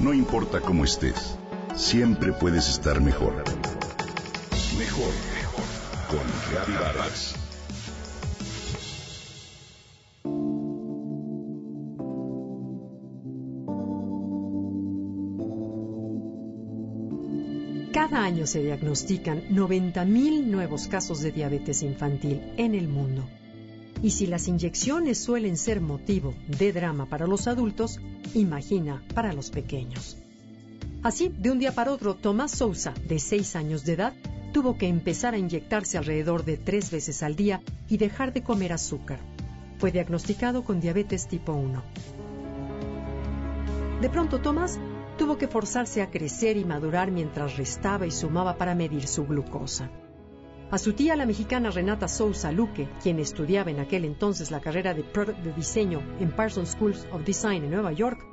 No importa cómo estés, siempre puedes estar mejor. Mejor, mejor. Con Reavivadas. Cada año se diagnostican 90.000 nuevos casos de diabetes infantil en el mundo. Y si las inyecciones suelen ser motivo de drama para los adultos, imagina para los pequeños. Así, de un día para otro, Tomás Sousa, de 6 años de edad, tuvo que empezar a inyectarse alrededor de tres veces al día y dejar de comer azúcar. Fue diagnosticado con diabetes tipo 1. De pronto, Tomás tuvo que forzarse a crecer y madurar mientras restaba y sumaba para medir su glucosa. A su tía, la mexicana Renata Sousa Luque, quien estudiaba en aquel entonces la carrera de, de diseño en Parsons Schools of Design en Nueva York,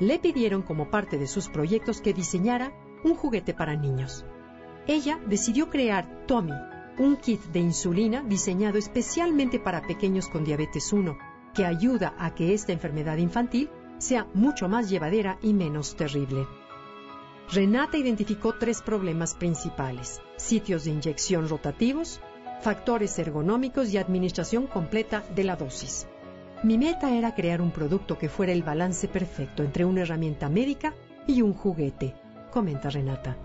le pidieron como parte de sus proyectos que diseñara un juguete para niños. Ella decidió crear Tommy, un kit de insulina diseñado especialmente para pequeños con diabetes 1, que ayuda a que esta enfermedad infantil sea mucho más llevadera y menos terrible. Renata identificó tres problemas principales, sitios de inyección rotativos, factores ergonómicos y administración completa de la dosis. Mi meta era crear un producto que fuera el balance perfecto entre una herramienta médica y un juguete, comenta Renata.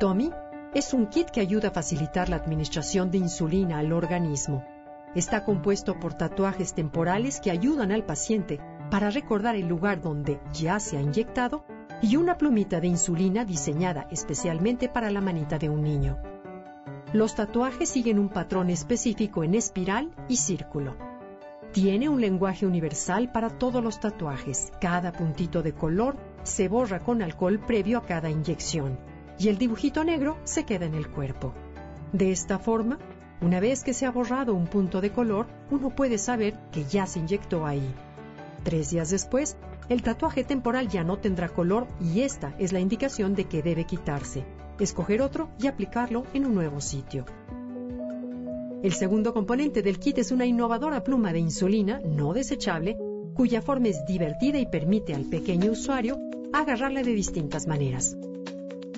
Tommy es un kit que ayuda a facilitar la administración de insulina al organismo. Está compuesto por tatuajes temporales que ayudan al paciente para recordar el lugar donde ya se ha inyectado y una plumita de insulina diseñada especialmente para la manita de un niño. Los tatuajes siguen un patrón específico en espiral y círculo. Tiene un lenguaje universal para todos los tatuajes. Cada puntito de color se borra con alcohol previo a cada inyección y el dibujito negro se queda en el cuerpo. De esta forma, una vez que se ha borrado un punto de color, uno puede saber que ya se inyectó ahí. Tres días después, el tatuaje temporal ya no tendrá color y esta es la indicación de que debe quitarse, escoger otro y aplicarlo en un nuevo sitio. El segundo componente del kit es una innovadora pluma de insulina no desechable cuya forma es divertida y permite al pequeño usuario agarrarla de distintas maneras.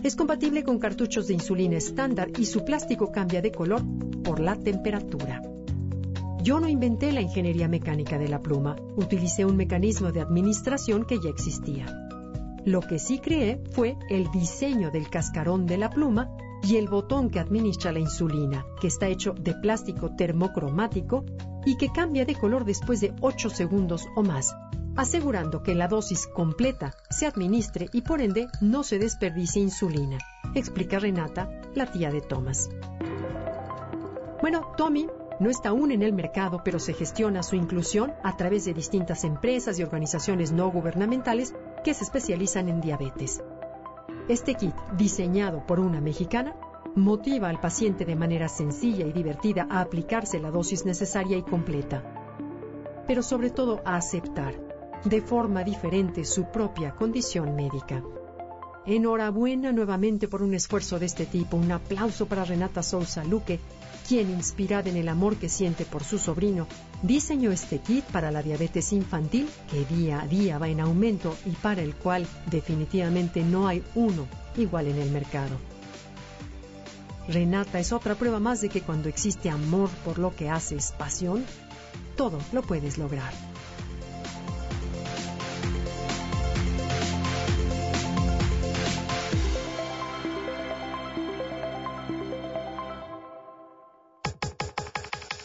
Es compatible con cartuchos de insulina estándar y su plástico cambia de color por la temperatura. Yo no inventé la ingeniería mecánica de la pluma, utilicé un mecanismo de administración que ya existía. Lo que sí creé fue el diseño del cascarón de la pluma y el botón que administra la insulina, que está hecho de plástico termocromático y que cambia de color después de 8 segundos o más, asegurando que la dosis completa se administre y por ende no se desperdicie insulina, explica Renata, la tía de Thomas. Bueno, Tommy no está aún en el mercado, pero se gestiona su inclusión a través de distintas empresas y organizaciones no gubernamentales que se especializan en diabetes. Este kit, diseñado por una mexicana, motiva al paciente de manera sencilla y divertida a aplicarse la dosis necesaria y completa, pero sobre todo a aceptar de forma diferente su propia condición médica. Enhorabuena nuevamente por un esfuerzo de este tipo. Un aplauso para Renata Sousa Luque, quien, inspirada en el amor que siente por su sobrino, diseñó este kit para la diabetes infantil que día a día va en aumento y para el cual definitivamente no hay uno igual en el mercado. Renata es otra prueba más de que cuando existe amor por lo que haces, pasión, todo lo puedes lograr.